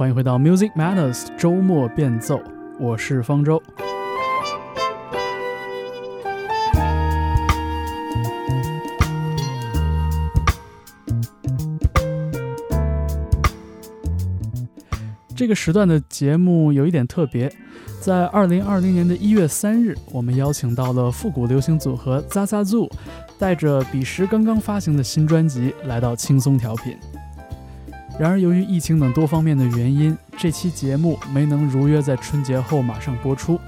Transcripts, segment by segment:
欢迎回到 Music Matters 周末变奏，我是方舟。这个时段的节目有一点特别，在二零二零年的一月三日，我们邀请到了复古流行组合 Zaza Zoo，带着彼时刚刚发行的新专辑来到轻松调频。然而，由于疫情等多方面的原因，这期节目没能如约在春节后马上播出。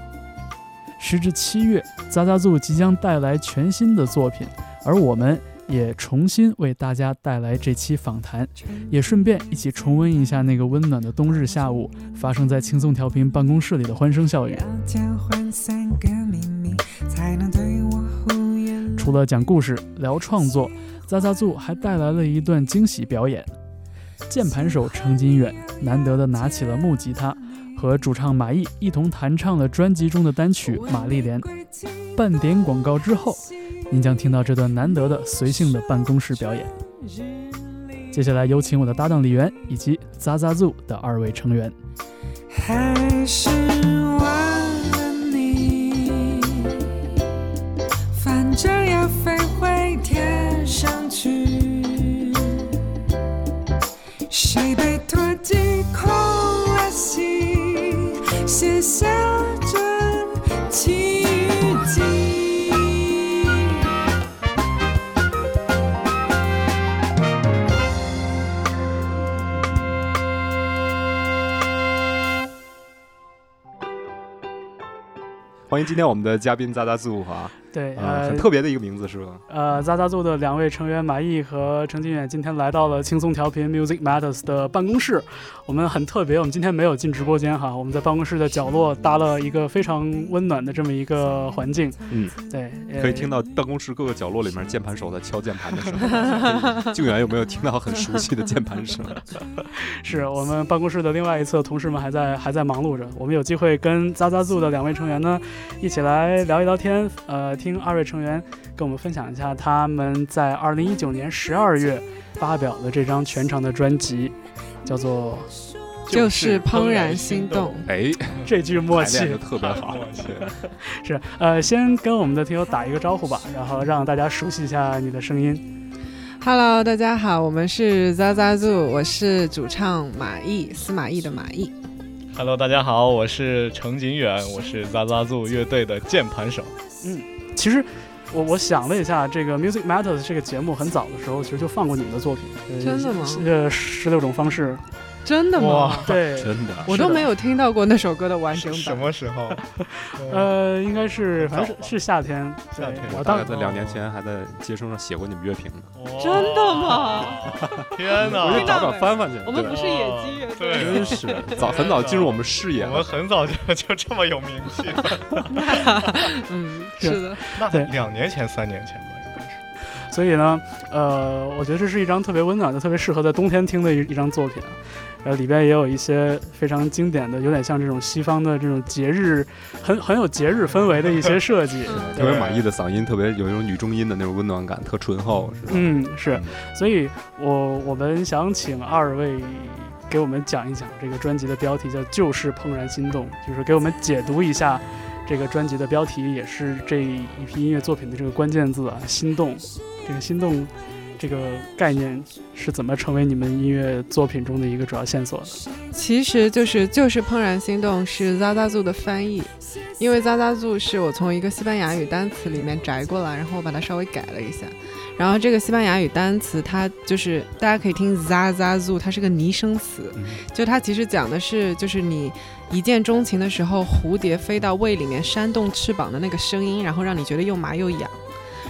时至七月，Zaza Zoo 即将带来全新的作品，而我们。也重新为大家带来这期访谈，也顺便一起重温一下那个温暖的冬日下午发生在轻松调频办公室里的欢声笑语。除了讲故事、聊创作，扎扎组还带来了一段惊喜表演。键盘手程金远难得的拿起了木吉他，和主唱马毅一同弹唱了专辑中的单曲《玛丽莲》。半点广告之后。您将听到这段难得的随性的办公室表演。接下来有请我的搭档李源以及 Zoo 的二位成员。还是下着欢迎今天我们的嘉宾渣渣自五华对，呃，很特别的一个名字是吧？呃，扎扎做的两位成员马毅和程金远今天来到了轻松调频 Music Matters 的办公室。我们很特别，我们今天没有进直播间哈，我们在办公室的角落搭了一个非常温暖的这么一个环境。嗯，对，可以听到办公室各个角落里面键盘手在敲键盘的声音。静远有没有听到很熟悉的键盘声？是我们办公室的另外一侧，同事们还在还在忙碌着。我们有机会跟扎扎做的两位成员呢，一起来聊一聊天。呃。听二位成员跟我们分享一下他们在二零一九年十二月发表的这张全长的专辑，叫做《就是怦然心动》。哎，这句默契就特别好。是，呃，先跟我们的听友打一个招呼吧，然后让大家熟悉一下你的声音。Hello，大家好，我们是 Zaza Zoo，我是主唱马毅，司马懿的马毅。Hello，大家好，我是程景远，我是 Zaza Zoo 乐队的键盘手。嗯。其实，我我想了一下，这个 Music Matters 这个节目很早的时候，其实就放过你们的作品。真的吗？呃，十六种方式。真的吗？对，真的，我都没有听到过那首歌的完整版。什么时候？呃，应该是，反正是是夏天。夏天。我大概在两年前还在街声上写过你们乐评呢。真的吗？天哪！我去找找翻翻去。我们不是野鸡乐队。真是早很早进入我们视野。我们很早就就这么有名气。嗯，是的。那两年前、三年前吧，应该是。所以呢，呃，我觉得这是一张特别温暖的、特别适合在冬天听的一一张作品。呃，里边也有一些非常经典的，有点像这种西方的这种节日，很很有节日氛围的一些设计。特别满意的嗓音，特别有一种女中音的那种温暖感，特醇厚，是吧？嗯，是。所以，我我们想请二位给我们讲一讲这个专辑的标题，叫《就是怦然心动》，就是给我们解读一下这个专辑的标题，也是这一批音乐作品的这个关键字啊，心动。这个心动。这个概念是怎么成为你们音乐作品中的一个主要线索的？其实就是就是怦然心动是 Zaza Zoo 的翻译，因为 Zaza Zoo 是我从一个西班牙语单词里面摘过来，然后我把它稍微改了一下。然后这个西班牙语单词它就是大家可以听 Zaza Zoo，它是个拟声词，就它其实讲的是就是你一见钟情的时候，蝴蝶飞到胃里面扇动翅膀的那个声音，然后让你觉得又麻又痒。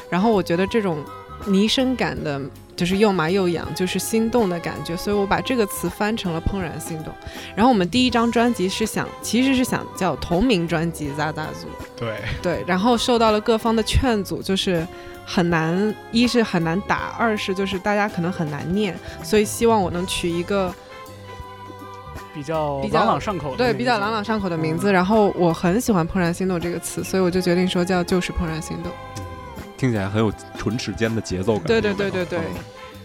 然后我觉得这种。拟声感的，就是又麻又痒，就是心动的感觉，所以我把这个词翻成了怦然心动。然后我们第一张专辑是想，其实是想叫同名专辑《扎扎组》。对对，然后受到了各方的劝阻，就是很难，一是很难打，二是就是大家可能很难念，所以希望我能取一个比较朗朗上口，对，比较朗朗上口的名字。然后我很喜欢“怦然心动”这个词，所以我就决定说叫就是怦然心动。听起来很有唇齿间的节奏感。对对对对对，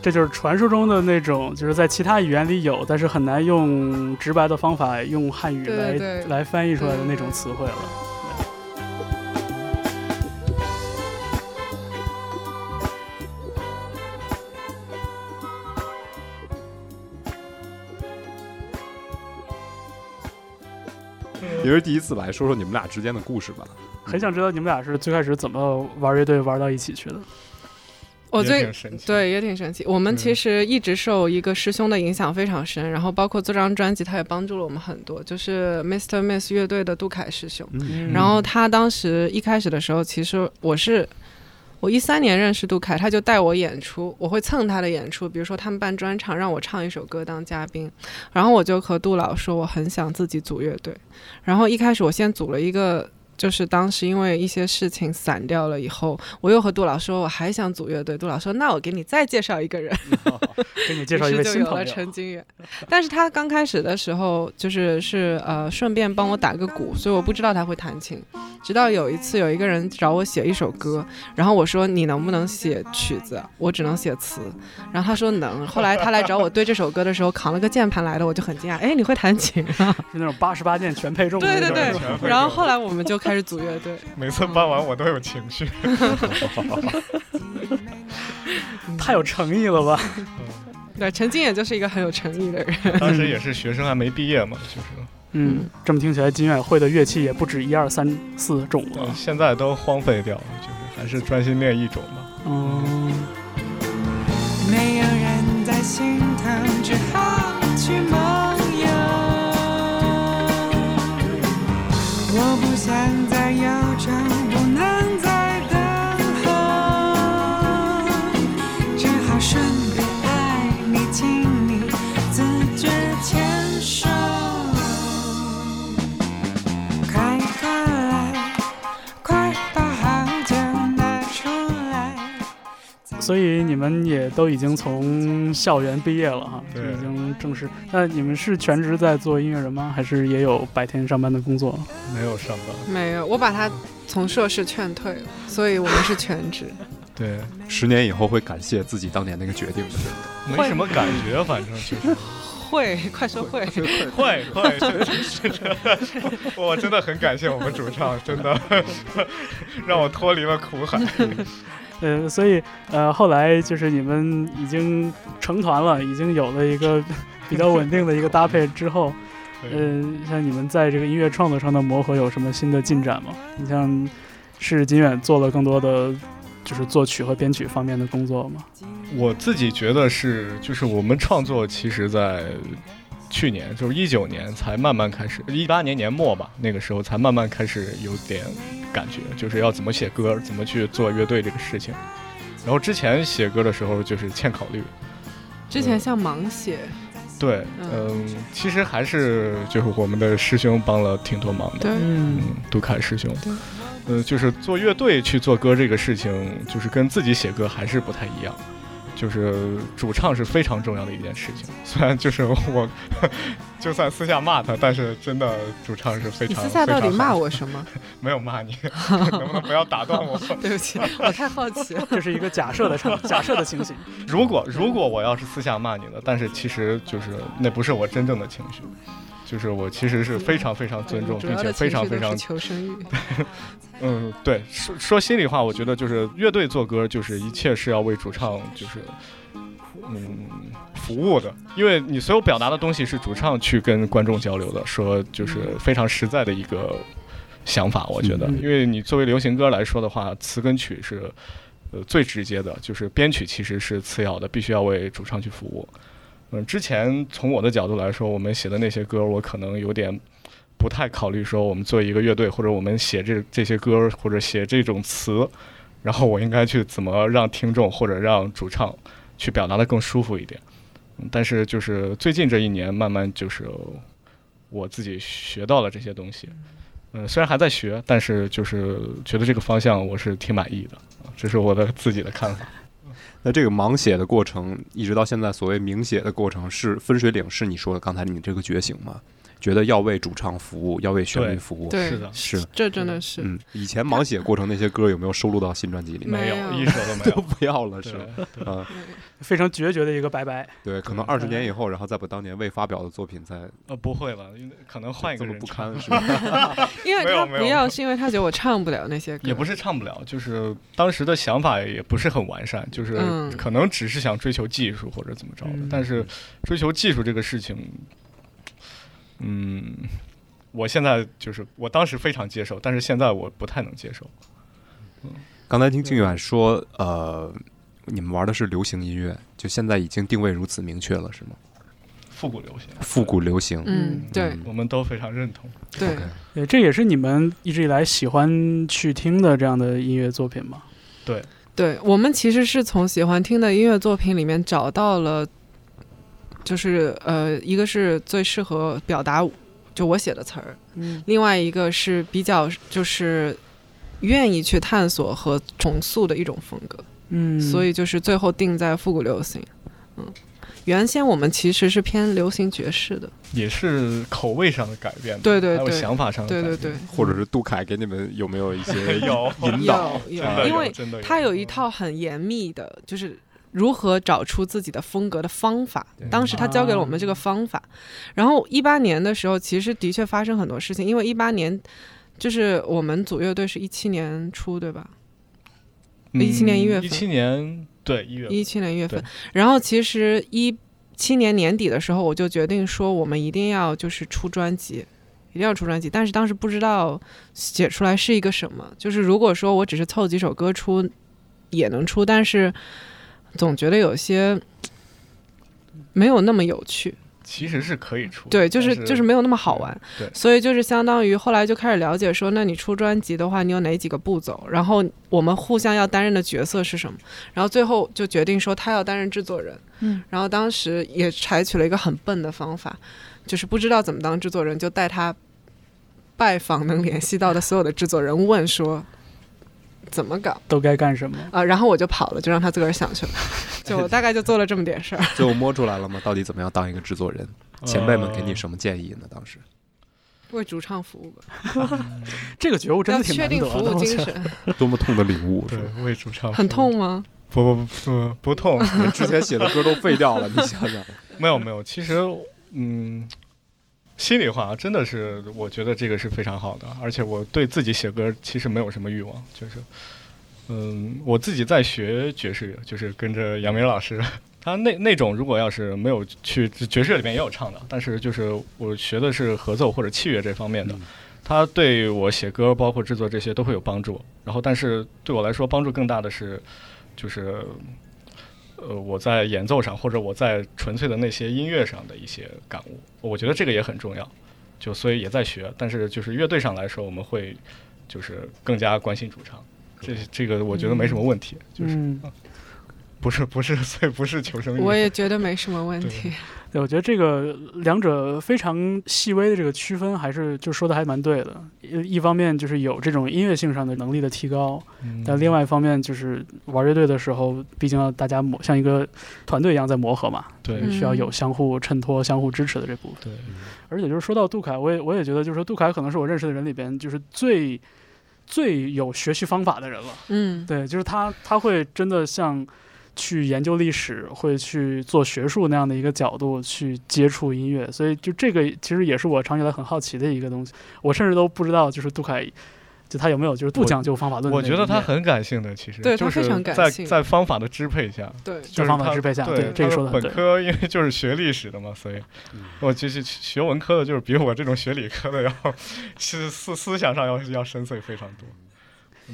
这就是传说中的那种，就是在其他语言里有，但是很难用直白的方法用汉语来来翻译出来的那种词汇了。也是第一次来说说你们俩之间的故事吧。很想知道你们俩是最开始怎么玩乐队玩到一起去的？我最挺神奇。，对，也挺神奇。我们嗯其实一直受一个师兄的影响非常深，然后包括做这张专辑，他也帮助了我们很多。就是 Mr. Miss 乐队的杜凯师兄，嗯，然后他当时一开始的时候，其实我是我一三年认识杜凯，他就带我演出，我会蹭他的演出，比如说他们办专场，让我唱一首歌当嘉宾，然后我就和杜老说我很想自己组乐队，然后一开始我先组了一个。就是当时因为一些事情散掉了以后，我又和杜老说我还想组乐队。杜老说：“那我给你再介绍一个人。”给你介绍一位于是就有了新朋友。陈金远。但是他刚开始的时候，就是是呃顺便帮我打个鼓，所以我不知道他会弹琴。直到有一次有一个人找我写一首歌，然后我说你能不能写曲子？我只能写词。然后他说能。后来他来找我对这首歌的时候，扛了个键盘来的，我就很惊讶，哎，你会弹琴啊？是那种八十八键全配重的对对。对然后后来我们就开始组乐队。每次搬完我都有情绪。太有诚意了吧？对，陈静也就是一个很有诚意的人。当时也是学生，还没毕业嘛，就是。嗯，这么听起来，金远会的乐器也不止一二三四种呃了。现在都荒废掉了，就是还是专心练一种吧。嗯，没有人在心疼，只好我不想再忧愁，所以你们也都已经从校园毕业了哈，就对已经正式。那你们是全职在做音乐人吗？还是也有白天上班的工作？没有上班。没有，我把他从硕士劝退了，所以我们是全职。对，十年以后会感谢自己当年那个决定的。没什么感觉，反正就是会，快说会。会会，真的是这。我真的很感谢我们主唱，真的 让我脱离了苦海。呃，所以呃，后来就是你们已经成团了，已经有了一个比较稳定的一个搭配之后，嗯呃，像你们在这个音乐创作上的磨合有什么新的进展吗？你像是金远做了更多的就是作曲和编曲方面的工作吗？我自己觉得是，就是我们创作其实，在去年，就是一九年才慢慢开始，一八年年末吧，那个时候才慢慢开始有点感觉，就是要怎么写歌，怎么去做乐队这个事情。然后之前写歌的时候就是欠考虑，之前像盲写，对，嗯。嗯，其实还是就是我们的师兄帮了挺多忙的，嗯。嗯，杜凯师兄。对，呃，就是做乐队去做歌这个事情，就是跟自己写歌还是不太一样。就是主唱是非常重要的一件事情，虽然就是我，就算私下骂他，但是真的主唱是非你常。私下到底骂我？我什么？没有骂你，能不能不要打断我？对不起，我太好奇了。这是一个假设的场，假设的情形。如果如果我要是私下骂你了，但是其实就是那不是我真正的情绪，就是我其实是非常非常尊重，并且非常非常求生欲。嗯，对，说说心里话，我觉得就是乐队做歌，就是一切是要为主唱就是嗯服务的，因为你所有表达的东西是主唱去跟观众交流的，说就是非常实在的一个想法，我觉得，嗯因为你作为流行歌来说的话，词跟曲是呃最直接的，就是编曲其实是次要的，必须要为主唱去服务。嗯，之前从我的角度来说，我们写的那些歌，我可能有点不太考虑说我们做一个乐队，或者我们写这这些歌，或者写这种词，然后我应该去怎么让听众或者让主唱去表达的更舒服一点。但是就是最近这一年，慢慢就是我自己学到了这些东西。嗯，虽然还在学，但是就是觉得这个方向我是挺满意的，这是我的自己的看法。那这个盲写的过程，一直到现在所谓明写的过程，是分水岭，是你说的刚才你这个觉醒吗？觉得要为主唱服务，要为旋律服务。对，是的是，这真的是。嗯，以前盲写过程那些歌有没有收录到新专辑里面？没没有一首都没都有。不要了，是吧？啊，非常决绝的一个拜拜。对，可能二十年以后，然后再把当年未发表的作品再呃，不会了，因为可能换一这么不个人唱堪，是吧？因为他不要，是因为他觉得我唱不了那些歌，也不是唱不了，就是当时的想法也不是很完善，就是嗯可能只是想追求技术或者怎么着的，嗯但是追求技术这个事情，嗯，我现在就是我当时非常接受，但是现在我不太能接受。刚才听靖远说，呃，你们玩的是流行音乐，就现在已经定位如此明确了，是吗？复古流行，复古流行，嗯，对嗯我们都非常认同。对，这也是你们一直以来喜欢去听的这样的音乐作品吗？对对，我们其实是从喜欢听的音乐作品里面找到了，就是呃，一个是最适合表达就我写的词儿，嗯。另外一个是比较就是愿意去探索和重塑的一种风格，嗯，所以就是最后定在复古流行。嗯，原先我们其实是偏流行爵士的，也是口味上的改变，对对对。还有想法上的对对改变，对，或者是杜凯给你们有没有一些 有引导？有有，因为他有一套很严密的，就是如何找出自己的风格的方法。当时他教给了我们这个方法。然后一八年的时候，其实的确发生很多事情，因为一八年就是我们组乐队是一七年初，对吧一七年一月份一七年对一月一七年一月份对。然后其实一七年年底的时候，我就决定说，我们一定要就是出专辑。一定要出专辑，但是当时不知道写出来是一个什么。就是如果说我只是凑几首歌出，也能出，但是总觉得有些没有那么有趣。其实是可以出，对，就是但就是没有那么好玩。对所以就是相当于后来就开始了解说，那你出专辑的话，你有哪几个步骤？然后我们互相要担任的角色是什么？然后最后就决定说他要担任制作人。嗯，然后当时也采取了一个很笨的方法，就是不知道怎么当制作人，就带他拜访能联系到的所有的制作人，问说怎么搞都该干什么？啊、然后我就跑了，就让他自个儿想去了。就大概就做了这么点事儿。最后摸出来了吗？到底怎么样当一个制作人？前辈们给你什么建议呢？当时为主唱服务吧，这个觉悟真的挺难得的。确定服务精神。多么痛的领悟，是为主唱很痛吗？不不不不不痛，之前写的歌都废掉了，你想想。没有没有，其实嗯，心里话真的是，我觉得这个是非常好的，而且我对自己写歌其实没有什么欲望，就是嗯，我自己在学爵士乐，就是跟着杨明老师。他那那种如果要是没有去爵士里面也有唱的，但是就是我学的是合奏或者器乐这方面的，嗯他对我写歌包括制作这些都会有帮助。然后，但是对我来说帮助更大的是，就是呃我在演奏上或者我在纯粹的那些音乐上的一些感悟，我觉得这个也很重要。就所以也在学，但是就是乐队上来说，我们会就是更加关心主唱。这这个我觉得没什么问题，就是嗯，不是 不是，所以不是求生欲。我也觉得没什么问题。对，我觉得这个两者非常细微的这个区分，还是就说的还蛮对的。一一方面就是有这种音乐性上的能力的提高，嗯但另外一方面就是玩乐队的时候，毕竟要大家磨像一个团队一样在磨合嘛，对嗯需要有相互衬托、相互支持的这部分。对，而且就是说到杜凯，我也我也觉得，就是说杜凯可能是我认识的人里边，就是最最有学习方法的人了。嗯，对，就是他他会真的像去研究历史，会去做学术那样的一个角度去接触音乐，所以就这个其实也是我长期以来很好奇的一个东西。我甚至都不知道，就是杜凯，就他有没有就是不讲究方法论的我觉得他很感性的，其实对他就是非常感性在在方法的支配下，对，就是方法支配下对对这个说的很对本科因为就是学历史的嘛，所以嗯我就是学文科的，就是比我这种学理科的要 是思思想上要要深邃非常多，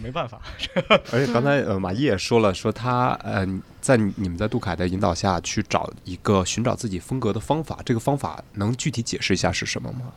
没办法。而且刚才呃，马毅也说了，说他呃，在你们在杜凯的引导下去找一个寻找自己风格的方法，这个方法能具体解释一下是什么吗？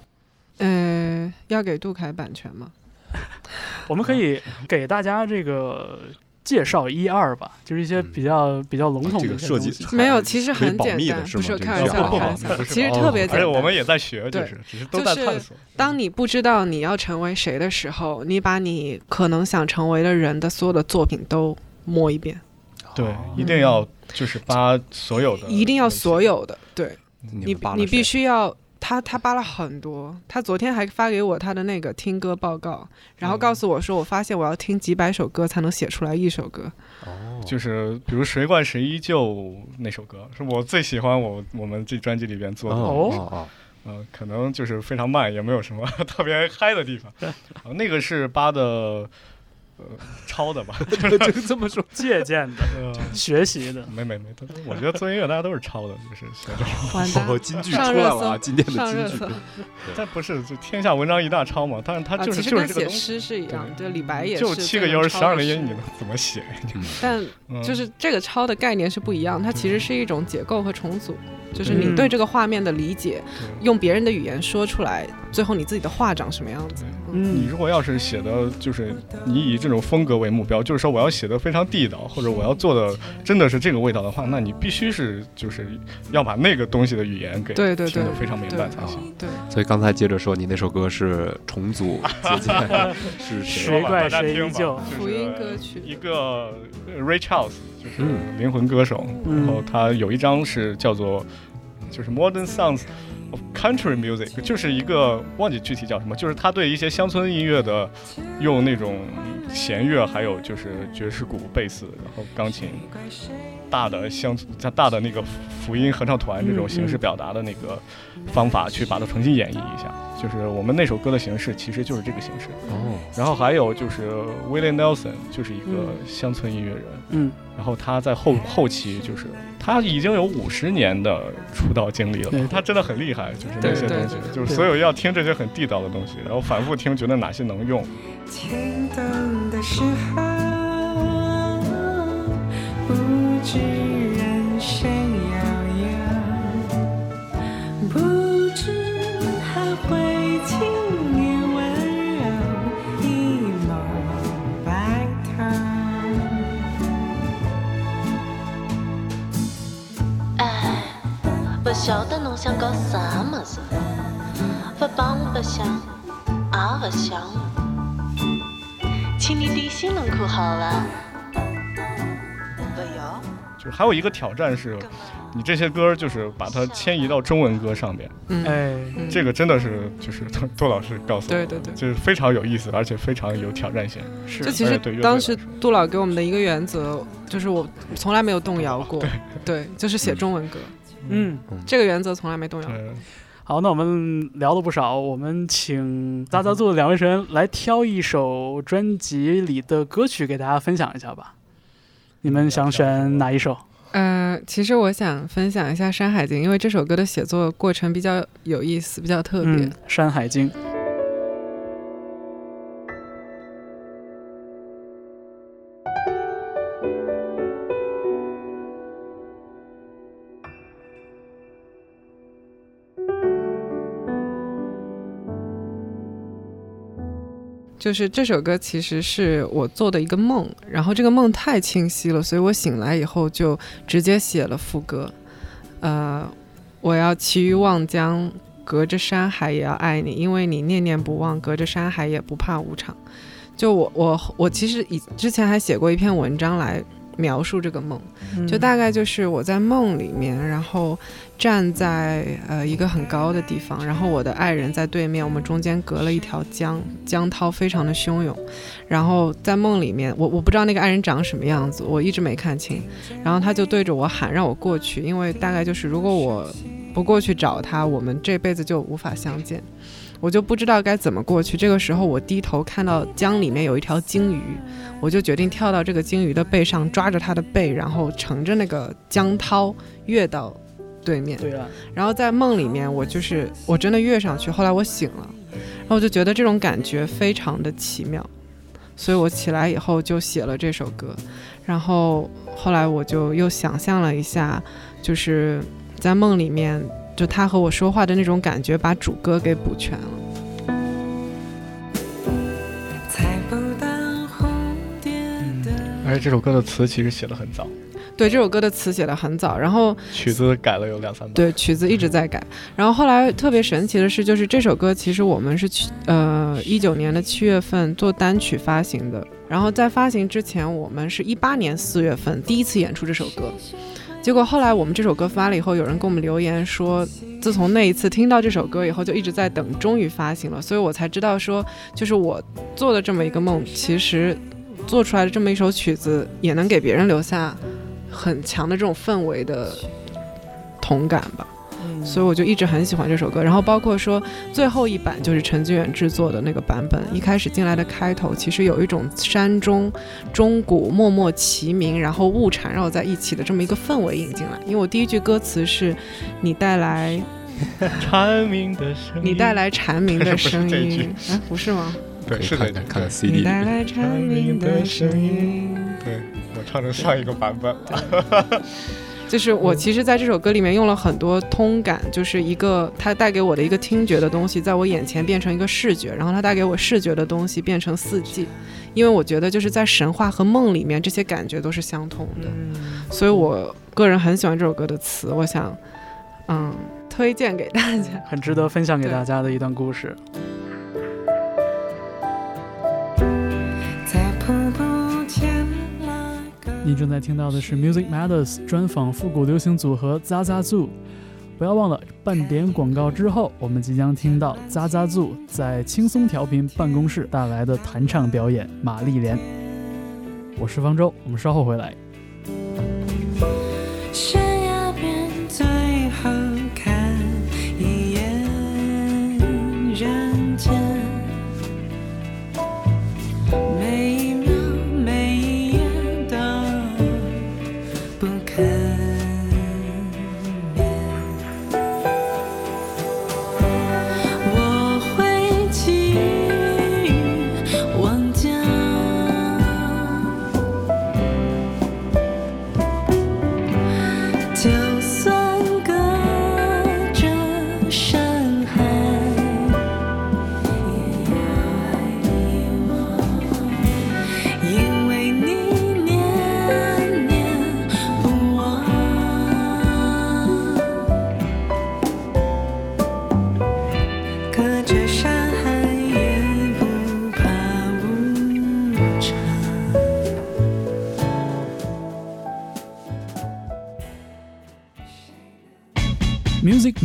呃，要给杜凯版权吗？我们可以给大家这个介绍一二吧，就是一些嗯比较、比较笼统的这个设计。没有，其实很简单，是不是开玩笑，吧开玩笑不，是其实特别简单。而且我们也在学，就对是只是都在探索。当你不知道你要成为谁的时候，你把你可能想成为的人的所有的作品都摸一遍，对，一定要就是把所有的一定要所有的，对你你必须要。他他扒了很多，他昨天还发给我他的那个听歌报告，然后告诉我说，我发现我要听几百首歌才能写出来一首歌。哦，就是比如谁怪谁依旧那首歌，是我最喜欢我我们这专辑里边做的。哦哦嗯、可能就是非常慢，也没有什么 特别嗨的地方。啊 那个是扒的，呃，抄的吧？就，这么说，借鉴的、呃，学习的。没没没，都我觉得做音乐大家都是抄的，就是写这种。完蛋哦，金句出来了今天的金句。但不是，就天下文章一大抄嘛。但是它啊，就是、就是这个东西，诗是一样，对，李白也是就七个音十二个音，你能怎么写？但嗯就是这个抄的概念是不一样，它其实是一种解构和重组，就是你嗯。对这个画面的理解，对。用别人的语言说出来，最后你自己的画长什么样子。嗯。你如果要是写的，就是你以这种风格为目标，就是说我要写的非常地道，或者我要做的真的是这个味道的话，那你必须是就是要把那个东西的语言给对对对。听得非常明白才行。对，所以刚才接着说，你那首歌是重组是谁？谁怪大家听吧谁依旧。就是福音歌曲。一个呃 Ray Charles，就是嗯。灵魂歌手，嗯。然后他有一张是叫做就是 Modern Sounds of Country Music，就是一个忘记具体叫什么，就是他对一些乡村音乐的用那种弦乐，还有就是爵士鼓、贝斯，然后钢琴。大的乡村大的那个福音合唱团这种形式表达的那个方法，去把它重新演绎一下。就是我们那首歌的形式，其实就是这个形式。哦，然后还有就是 Willie Nelson，就是一个乡村音乐人。嗯，然后他在后后期就是他已经有五十年的出道经历了，他真的很厉害，就是那些东西，就是所有要听这些很地道的东西，然后反复听，觉得哪些能用。天灯的时候，不知不晓得侬想搞啥么子，不帮不想，也不想，请你点心能可好伐？不要，就是还有一个挑战是，你这些歌就是把它迁移到中文歌上面，嗯，这个真的是就是杜 杜老师告诉我的，对对对。就是非常有意思，而且非常有挑战性。是。就其实对当时杜老给我们的一个原则，就是我从来没有动摇过，对，就是写中文歌，嗯。这个原则从来没动摇过。好，那我们聊了不少，我们请大杂组的两位成员来挑一首专辑里的歌曲给大家分享一下吧。你们想选哪一首？呃，其实我想分享一下《山海经》，因为这首歌的写作过程比较有意思，比较特别。嗯，《山海经》。就是这首歌其实是我做的一个梦，然后这个梦太清晰了，所以我醒来以后就直接写了副歌。呃，我要骑于望江，隔着山海也要爱你，因为你念念不忘，隔着山海也不怕无常。就我我我其实以之前还写过一篇文章来描述这个梦，嗯就大概就是我在梦里面，然后站在呃一个很高的地方，然后我的爱人在对面，我们中间隔了一条江，江涛非常的汹涌，然后在梦里面，我我不知道那个爱人长什么样子，我一直没看清，然后他就对着我喊让我过去，因为大概就是如果我不过去找他，我们这辈子就无法相见。我就不知道该怎么过去。这个时候，我低头看到江里面有一条鲸鱼，我就决定跳到这个鲸鱼的背上，抓着它的背，然后乘着那个江涛跃到对面。对啊，然后在梦里面，我就是我真的跃上去。后来我醒了，然后我就觉得这种感觉非常的奇妙，所以我起来以后就写了这首歌。然后后来我就又想象了一下，就是在梦里面，就他和我说话的那种感觉，把主歌给补全了。而且这首歌的词其实写的很早，对这首歌的词写的很早，然后曲子改了有两三版。对，曲子一直在改。然后后来特别神奇的是，就是这首歌其实我们是去呃一九年的七月份做单曲发行的，然后在发行之前，我们是一八年四月份第一次演出这首歌。结果后来我们这首歌发了以后，有人给我们留言说，自从那一次听到这首歌以后，就一直在等，终于发行了。所以我才知道说，就是我做的这么一个梦，其实做出来的这么一首曲子，也能给别人留下很强的这种氛围的同感吧。所以我就一直很喜欢这首歌，然后包括说最后一版就是陈志远制作的那个版本，一开始进来的开头其实有一种山中钟鼓默默齐鸣，然后雾缠绕在一起的这么一个氛围引进来。因为我第一句歌词是“你带来 蝉鸣的声音，你带来蝉鸣的声音 ”，哎，不是吗？对，可以是的，看看 CD 你带来蝉鸣的声音。对我唱成上一个版本了。就是我其实在这首歌里面用了很多通感，就是一个它带给我的一个听觉的东西，在我眼前变成一个视觉，然后它带给我视觉的东西变成四季，因为我觉得就是在神话和梦里面这些感觉都是相通的，所以我个人很喜欢这首歌的词，我想嗯推荐给大家。很值得分享给大家的一段故事。你正在听到的是 Music Matters 专访复古流行组合 Zaza Zoo。不要忘了，半点广告之后，我们即将听到 Zaza Zoo 在轻松调频办公室带来的弹唱表演《玛丽莲》。我是方舟，我们稍后回来。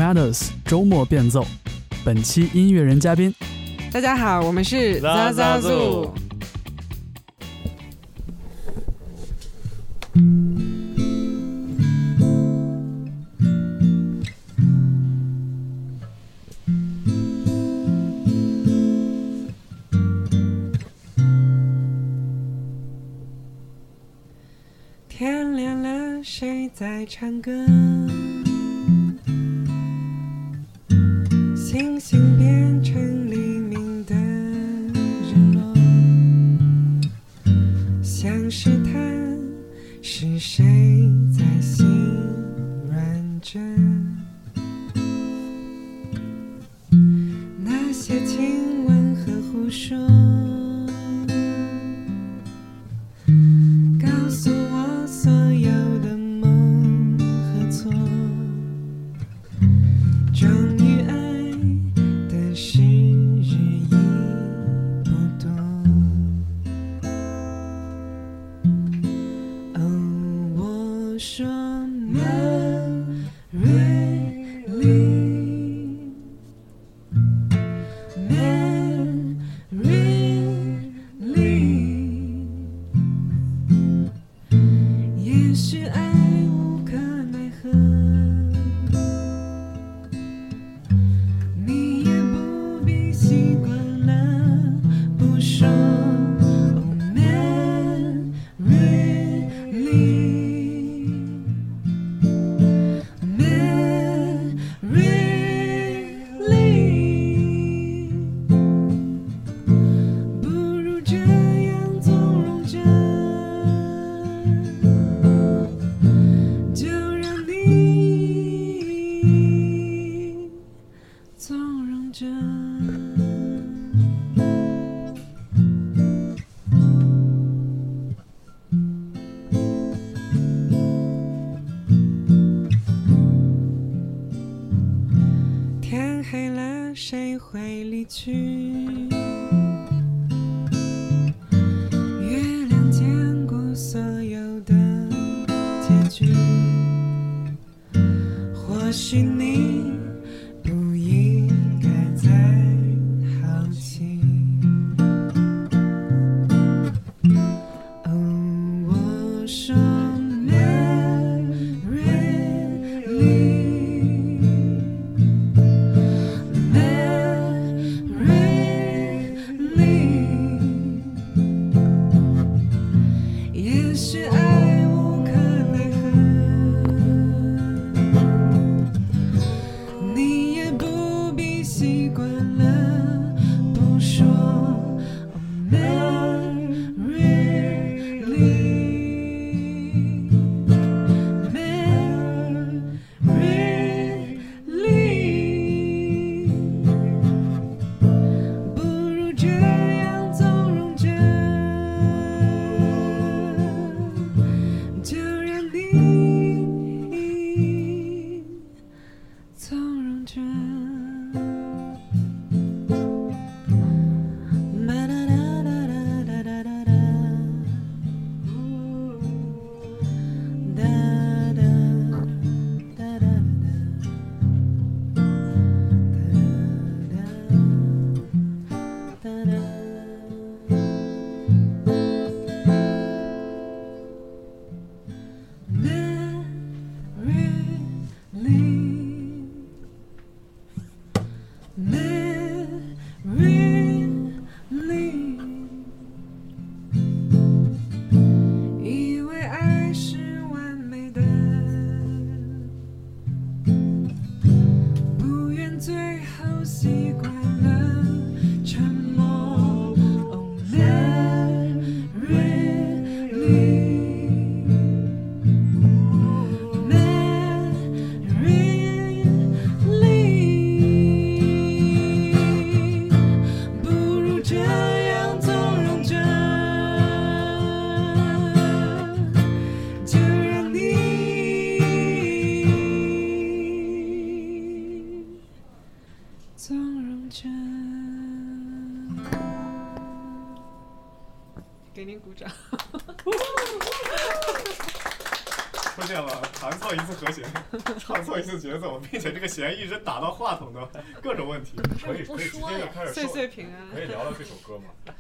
Matters 周末变奏，本期音乐人嘉宾。大家好，我们是 Zaza 那些亲吻和胡说。弦一直打到话筒的各种问题。可以可以直接就开始岁说，岁平安。可以聊聊这首歌吗？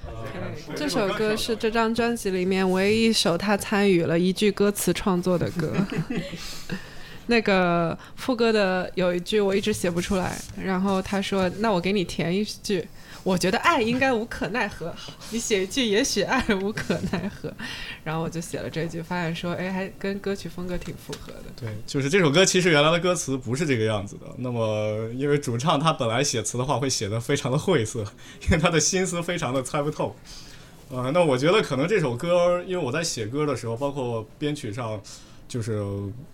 对这首歌是这张专辑里面唯一一首他参与了一句歌词创作的歌。那个副歌的有一句我一直写不出来，然后他说：“那我给你填一句，我觉得爱应该无可奈何。你写一句，也许爱无可奈何。”然后我就写了这句，发现说，哎，还跟歌曲风格挺符合的。对，就是这首歌其实原来的歌词不是这个样子的。那么，因为主唱他本来写词的话会写的非常的晦涩，因为他的心思非常的猜不透。呃，那我觉得可能这首歌，因为我在写歌的时候，包括编曲上，就是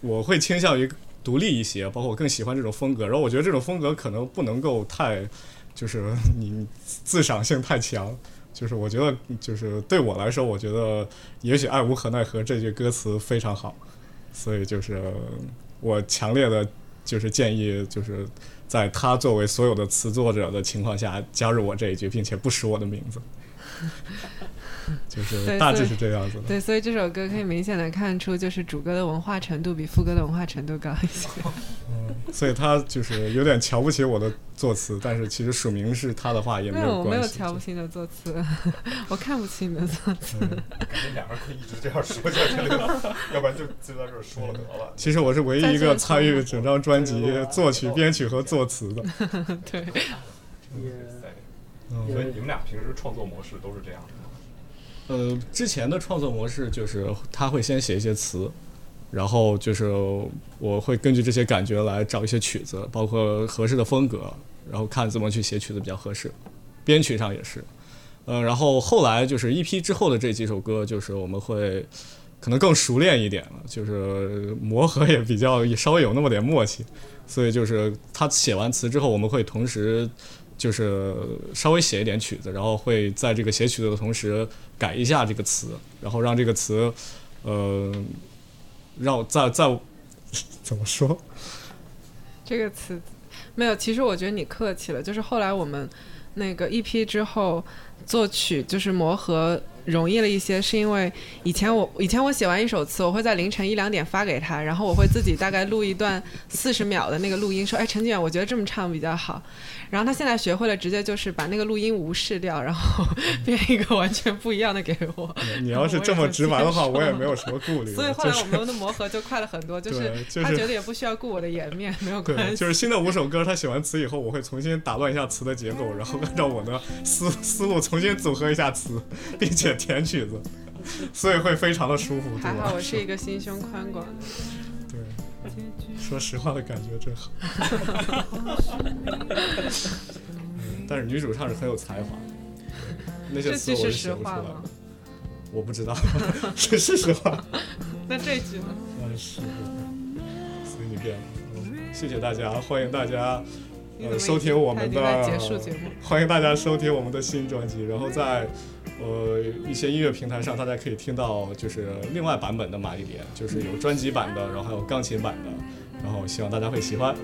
我会倾向于独立一些，包括我更喜欢这种风格。然后我觉得这种风格可能不能够太，就是 你自赏性太强。就是我觉得，就是对我来说，我觉得也许爱无可奈何这句歌词非常好。所以就是我强烈的就是建议，就是在他作为所有的词作者的情况下，加入我这一句，并且不识我的名字，就是大致是这样子的。对，所以这首歌可以明显的看出，就是主歌的文化程度比副歌的文化程度高一些。嗯所以他就是有点瞧不起我的作词，但是其实署名是他的话也没有，我没有。瞧不起你的作词，我看不起你的作词。嗯 感觉两个人可以一直这样说下去了，要不然就就在这儿说了得了。其实我是唯一一个参与整张专辑作曲、编曲和作词的。对，嗯所以你们俩平时创作模式都是这样的吗？呃，之前的创作模式就是他会先写一些词，然后就是我会根据这些感觉来找一些曲子，包括合适的风格，然后看怎么去写曲子比较合适。编曲上也是，呃，然后后来就是一批之后的这几首歌，就是我们会可能更熟练一点了，就是磨合也比较稍微有那么点默契，所以就是他写完词之后，我们会同时就是稍微写一点曲子，然后会在这个写曲子的同时改一下这个词，然后让这个词，呃，让在在 怎么说？这个词没有。其实我觉得你客气了，就是后来我们那个 EP 之后作曲，就是磨合容易了一些，是因为以前我以前我写完一首词，我会在凌晨一两点发给他，然后我会自己大概录一段四十秒的那个录音，说，哎，陈景远，我觉得这么唱比较好。然后他现在学会了，直接就是把那个录音无视掉，然后编一个完全不一样的给我。你要是这么直白的话，我也没有什么顾虑。所以后来我们的磨合就快了很多，就是就是他觉得也不需要顾我的颜面，没有关对，系。就是新的五首歌，他写完词以后，我会重新打乱一下词的结构，然后按照我的思思路重新组合一下词，并且填曲子，所以会非常的舒服，对还好？我是一个心胸宽广的。对，说实话的感觉真好。嗯但是女主唱是很有才华，那些词我是写不出来的。？我不知道，是 是实话。那这句呢？嗯是，随你便。嗯，谢谢大家，欢迎大家呃收听我们的。欢迎大家收听我们的新专辑，然后在呃一些音乐平台上，大家可以听到就是另外版本的《玛丽莲》，就是有专辑版的，然后还有钢琴版的，然后希望大家会喜欢。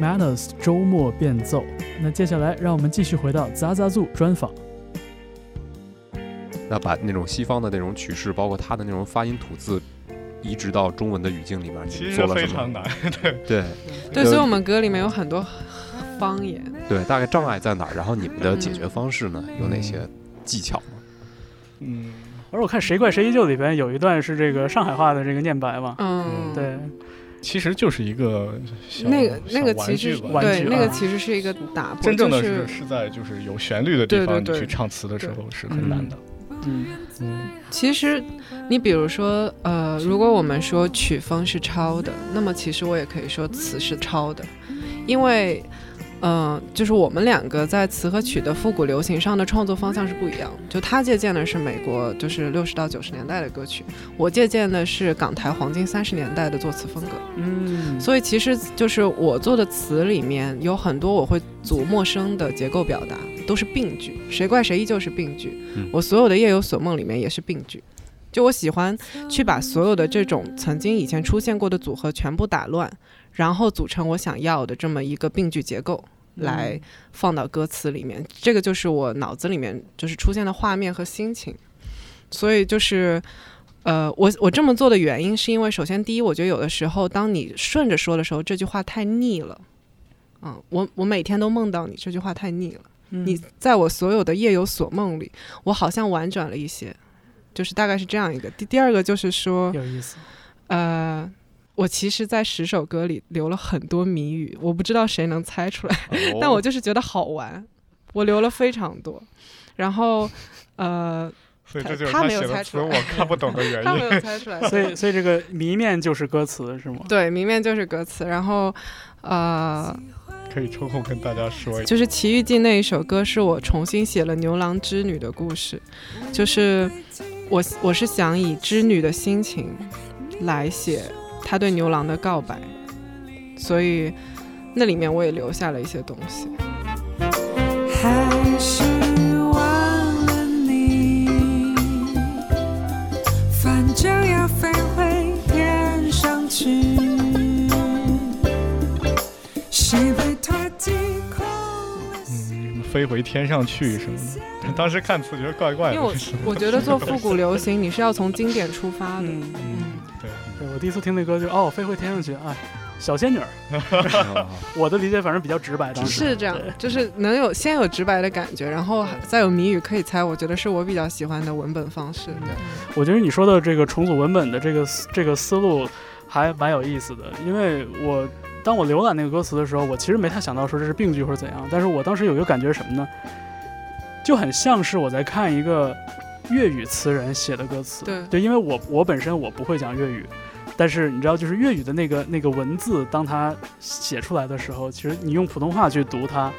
Matters 周末变奏。那接下来，让我们继续回到 Zazazu 专访。那把那种西方的那种曲式，包括它的那种发音吐字，移植到中文的语境里面，你其实们做了什么？非常难，对，对对，呃所以我们歌里面有很多方言。对，大概障碍在哪儿？然后你们的解决方式呢？有哪些技巧吗？嗯，而我看《谁怪谁依旧》里边有一段是这个上海话的这个念白嘛，嗯，对，其实就是一个那个那个其实对那个其实是一个打破，真正的就是是在就是有旋律的地方，你去唱词的时候是很难的。嗯，嗯，其实，你比如说，呃，如果我们说曲风是抄的，那么其实我也可以说词是抄的，因为，呃，就是我们两个在词和曲的复古流行上的创作方向是不一样。就他借鉴的是美国就是六十到九十年代的歌曲，我借鉴的是港台黄金三十年代的作词风格。嗯，所以其实就是我做的词里面有很多我会组陌生的结构表达，都是病句，谁怪谁依旧是病句。嗯我所有的夜有所梦里面也是病句，就我喜欢去把所有的这种曾经以前出现过的组合全部打乱，然后组成我想要的这么一个病句结构。来放到歌词里面，这个就是我脑子里面就是出现的画面和心情，所以就是，呃，我我这么做的原因是因为，首先第一，我觉得有的时候当你顺着说的时候，这句话太腻了，嗯，我我每天都梦到你这句话太腻了，嗯。你在我所有的夜有所梦里，我好像婉转了一些，就是大概是这样一个。第第二个就是说，有意思，呃，我其实，在十首歌里留了很多谜语，我不知道谁能猜出来，但我就是觉得好玩，我留了非常多。然后，呃，所以他这就是他没有写的词猜出来我看不懂的原 他没。有猜出来，所以所以这个谜面就是歌词是吗？对，谜面就是歌词。然后，呃，可以抽空跟大家说一下。就是《奇遇记》那一首歌，是我重新写了牛郎织女的故事，就是我我是想以织女的心情来写她对牛郎的告白，所以那里面我也留下了一些东西。还是忘了你，反正要飞回天上去，谁？嗯，飞回天上去什么的，当时看词觉得怪怪的。因为我我觉得做复古流行，你是要从经典出发的。嗯，第一次听那歌就哦，飞回天上去，哎，小仙女 我的理解反正比较直白，当时。是这样对，就是能有先有直白的感觉，然后再有谜语可以猜，我觉得是我比较喜欢的文本方式。对。我觉得你说的这个重组文本的这个这个思路还蛮有意思的，因为我当我浏览那个歌词的时候，我其实没太想到说这是病句或者怎样，但是我当时有一个感觉是什么呢？就很像是我在看一个粤语词人写的歌词，对。对，因为我我本身我不会讲粤语，但是你知道，就是粤语的那个那个文字，当它写出来的时候，其实你用普通话去读它，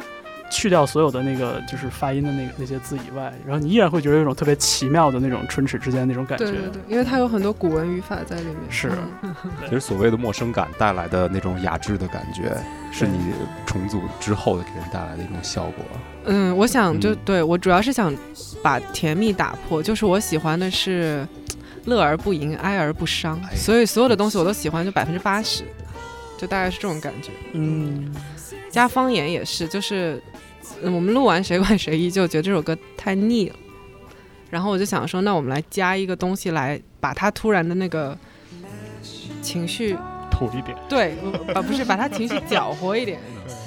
去掉所有的那个就是发音的那个那些字以外，然后你依然会觉得有一种特别奇妙的那种唇齿之间的那种感觉。对对对，因为它有很多古文语法在里面。是嗯其实所谓的陌生感带来的那种雅致的感觉，是你重组之后的给人带来的一种效果。嗯，我想就嗯对我主要是想把甜蜜打破，就是我喜欢的是乐而不淫，哀而不伤，哎所以所有的东西我都喜欢，就百分之八十，就大概是这种感觉。嗯，加方言也是，就是、嗯我们录完《谁管谁依旧》，觉得这首歌太腻了，然后我就想说，那我们来加一个东西来把它突然的那个情绪，土一点。对，把不是把它情绪搅和一点。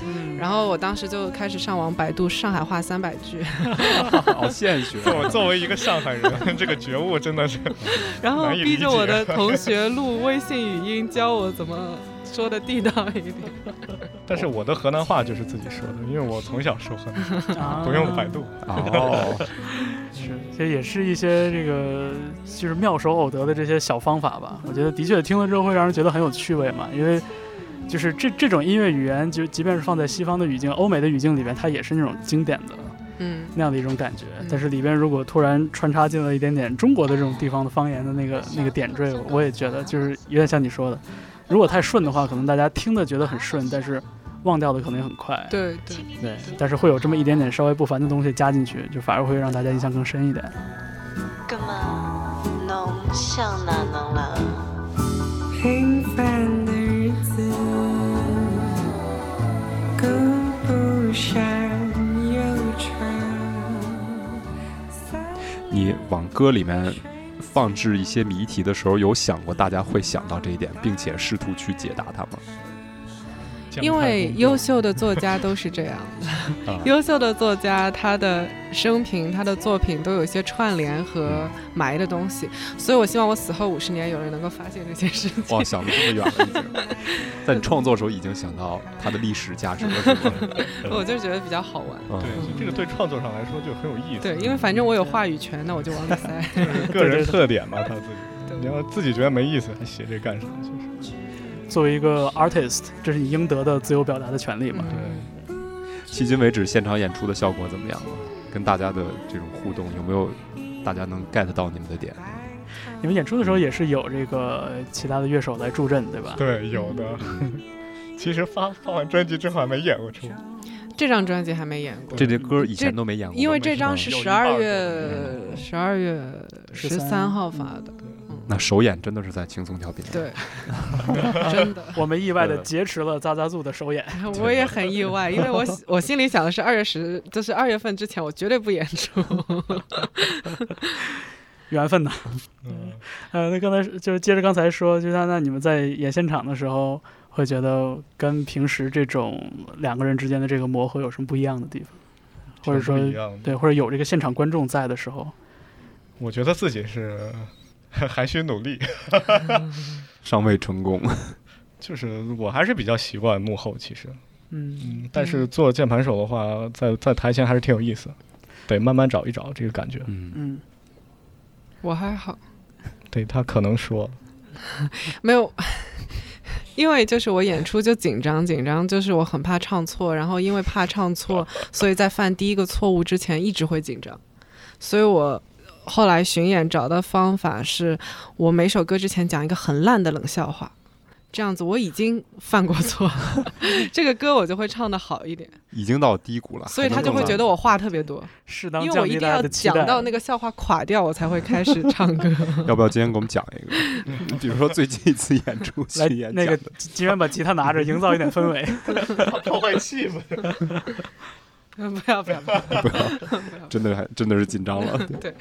嗯然后我当时就开始上网百度上海话三百句，好现学我作作为一个上海人，这个觉悟真的是 然后逼着我的同学录微信语音，教我怎么说的地道一点。但是我的河南话就是自己说的，因为我从小说河南话，啊不用百度。哦，是，这也是一些这个就是妙手偶得的这些小方法吧。我觉得的确听了之后会让人觉得很有趣味嘛，因为就是这这种音乐语言，就即便是放在西方的语境、欧美的语境里边，它也是那种经典的嗯，那样的一种感觉嗯。但是里边如果突然穿插进了一点点中国的这种地方的方言的那个那个点缀，我也觉得就是有点像你说的，如果太顺的话，可能大家听的觉得很顺，但是忘掉的可能也很快。对对，对，但是会有这么一点点稍微不凡的东西加进去，就反而会让大家印象更深一点。葛么侬想哪能了？你往歌里面放置一些谜题的时候，有想过大家会想到这一点，并且试图去解答它吗？因为优秀的作家都是这样的。啊，优秀的作家，他的生平、他的作品都有一些串联和埋的东西，所以我希望我死后五十年有人能够发现这些事情。哇，想的这么远了，已经，在你创作的时候已经想到它的历史价值了，是吗？我就觉得比较好玩。嗯对这个对创作上来说就很有意思。对，因为反正我有话语权，那我就往里塞。个人特点嘛，他自己。你要自己觉得没意思，还写这干啥？就是作为一个 artist，这是你应得的自由表达的权利嘛。对，迄今为止现场演出的效果怎么样？跟大家的这种互动有没有大家能 get 到你们的点？你们演出的时候也是有这个其他的乐手来助阵，对吧？对，有的。其实发发完专辑之后还没演过出，这张专辑还没演过，这些歌以前都没演过，因为这张是十二月十二月十三号发的。那首演真的是在轻松调频。对，真的。我们意外的劫持了扎扎组的首演。我也很意外，因为我 我心里想的是二月十，就是二月份之前我绝对不演出。缘分呐，嗯，呃，那刚才就是接着刚才说，就像那你们在演现场的时候，会觉得跟平时这种两个人之间的这个磨合有什么不一样的地方？或者说对，或者有这个现场观众在的时候，我觉得自己是还需努力，尚未成功。就是我还是比较习惯幕后，其实，嗯，嗯，但是做键盘手的话，在在台前还是挺有意思的，得慢慢找一找这个感觉。嗯，嗯，我还好，对他可能说，没有，因为就是我演出就紧张紧张，就是我很怕唱错，然后因为怕唱错，所以在犯第一个错误之前一直会紧张，所以我。后来巡演找的方法是，我每首歌之前讲一个很烂的冷笑话，这样子我已经犯过错了，这个歌我就会唱的好一点，已经到低谷了，所以他就会觉得我话特别多，适当因为我一定要。讲到那个笑话垮掉，我才会开始唱歌。要不要今天给我们讲一个？比如说最近一次演出演那个今天把吉他拿着，营造一点氛围。破坏气氛。不要不要不要不要！真的还真的是紧张了。对，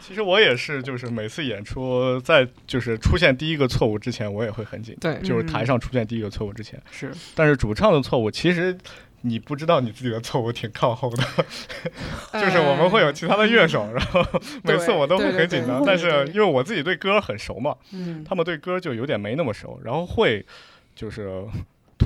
其实我也是，就是每次演出在就是出现第一个错误之前，我也会很紧张。对就是台上出现第一个错误之前，是，但是主唱的错误其实。你不知道你自己的错误挺靠后的，就是我们会有其他的乐手，然后每次我都会很紧张，但是因为我自己对歌很熟嘛，嗯，他们对歌就有点没那么熟，然后会就是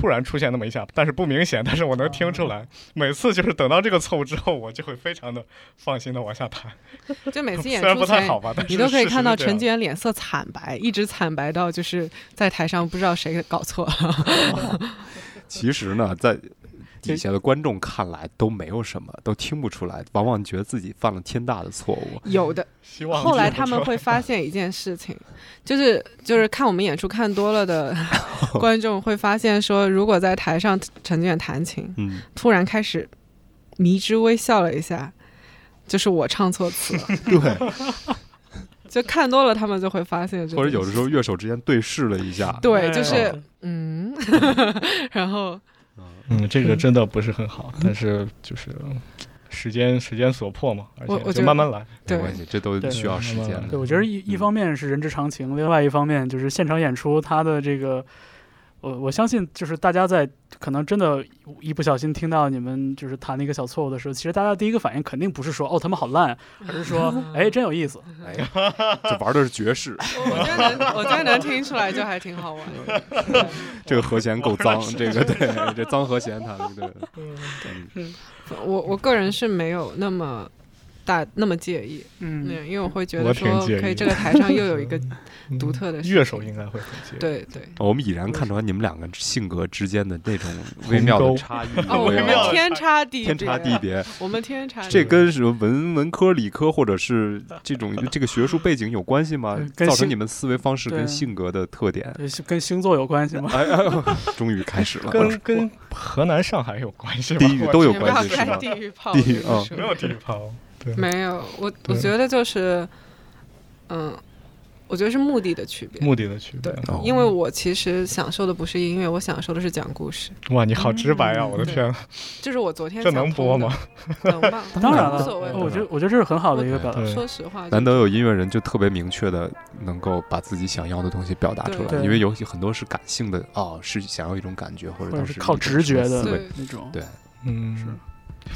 突突然出现那么一下，但是不明显，但是我能听出来。每次就是等到这个错误之后，我就会非常的放心的往下弹。就每次演 虽然出前不太好吧，但是你都可以看到陈建脸色惨白，一直惨白到就是在台上不知道谁搞错了。其实呢，在底下的观众看来都没有什么，都听不出来，往往觉得自己犯了天大的错误。有的，希望后来他们会发现一件事情，就是就是看我们演出看多了的 观众会发现说，如果在台上陈建弹琴，嗯，突然开始迷之微笑了一下，就是我唱错词了。对，就看多了，他们就会发现，或者有的时候乐手之间对视了一下，对，哎就是嗯，然后嗯，这个真的不是很好，但是就是时间时间所迫嘛，而且就慢慢来。没关系，这都对需要时间。对，我觉得一一方面是人之常情，另外一方面就是现场演出，它的这个，我我相信就是大家在可能真的一不小心听到你们就是弹了一个小错误的时候，其实大家第一个反应肯定不是说哦他们好烂，而是说哎真有意思。哎，这玩的是爵士，我觉得能，我觉得能听出来就还挺好玩的。这个和弦够脏，这个对，这脏和弦弹的对。我我个人是没有那么大那么介意，嗯，嗯，因为我会觉得说，挺介意可以这个台上又有一个 嗯独特的事乐手应该会很介意。对对。我们已然看出来你们两个性格之间的那种微妙的差异，哦，我微妙天差地别，天差地，别。我们天差地别。这跟什么文文科、理科，或者是这种这个学术背景有关系吗造成你们思维方式跟性格的特点？跟星座有关系吗？哎哎，终于开始了，跟跟河南、上海有关系吗？地域都有关系是吗？地域炮，地狱嗯我跟你说没有地域炮。对，没有，我我觉得就是，嗯，我觉得是目的的区别。目的的区别对。哦，因为我其实享受的不是音乐，我享受的是讲故事。哇，你好直白啊！我的对天，就是我昨天这能播吗？？能吧？当然了，无所谓我觉得我觉得这是很好的一个表达。说实话，难得有音乐人就特别明确的能够把自己想要的东西表达出来，因为有很多是感性的哦，是想要一种感觉，或者或者是靠直觉的对那种。对，嗯，反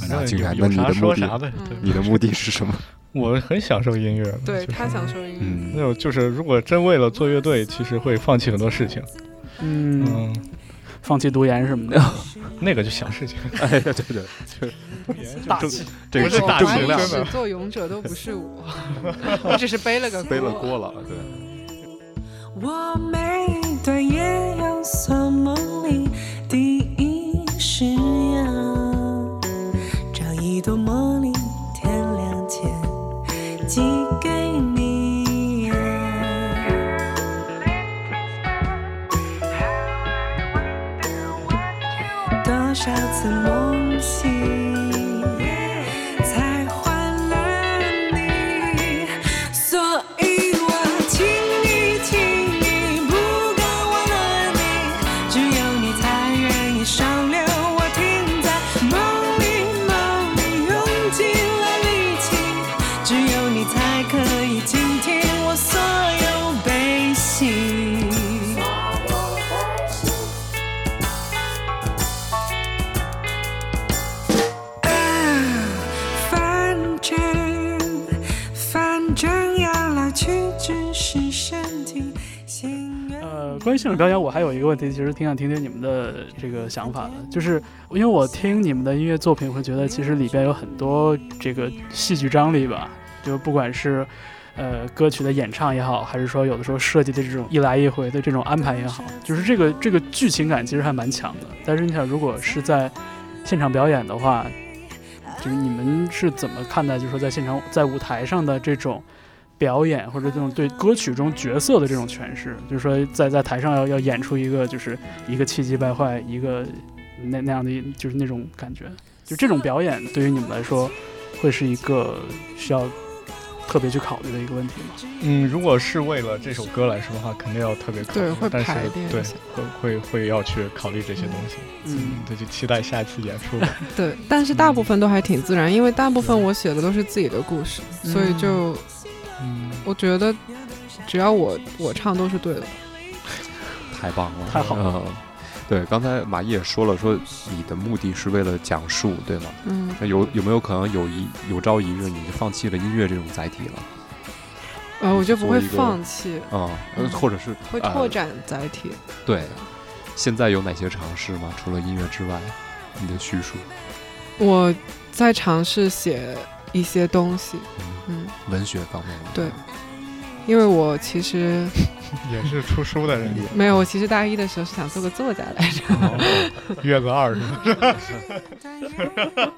那正竟然那你有有啥的目的说啥呗。嗯对，你的目的是什么？我很享受音乐。对就是他享受音乐。嗯那，种就是，如果真为了做乐队，其实会放弃很多事情。嗯，嗯，放弃读研什么的，那个就想事情。哎，对对对，就大气。这个不是大能量的始作俑者都不是我，我只是背了个背了锅了，对。我每段夜有一朵茉莉，天亮前寄给你。多少次梦醒，现场表演，我还有一个问题，其实挺想听听你们的这个想法的，就是因为我听你们的音乐作品，会觉得其实里边有很多这个戏剧张力吧，就不管是呃歌曲的演唱也好，还是说有的时候设计的这种一来一回的这种安排也好，就是这个这个剧情感其实还蛮强的。但是你想，如果是在现场表演的话，就是你们是怎么看待，就是说在现场在舞台上的这种表演，或者这种对歌曲中角色的这种诠释，就是说在在台上要要演出一个就是一个气急败坏，一个那那样的一就是那种感觉，就这种表演对于你们来说会是一个需要特别去考虑的一个问题吗？嗯，如果是为了这首歌来说的话，肯定要特别考虑。对会但是对，会会会要去考虑这些东西。嗯，对，就期待下一次演出吧。对，但是大部分都还挺自然，因为大部分我写的都是自己的故事，所以就嗯，我觉得只要我我唱都是对的。太棒了，太好了。嗯。对，刚才马毅也说了，说你的目的是为了讲述，对吗？嗯，那有有没有可能有一有朝一日你就放弃了音乐这种载体了？呃，我就不会放弃，啊、呃或者是会呃拓展载体。对，现在有哪些尝试吗？除了音乐之外，你的叙述，我在尝试写一些东西，嗯，文学方面的，对因为我其实 也是出书的人，没有，我其实大一的时候是想做个作家来着。月子二是吧？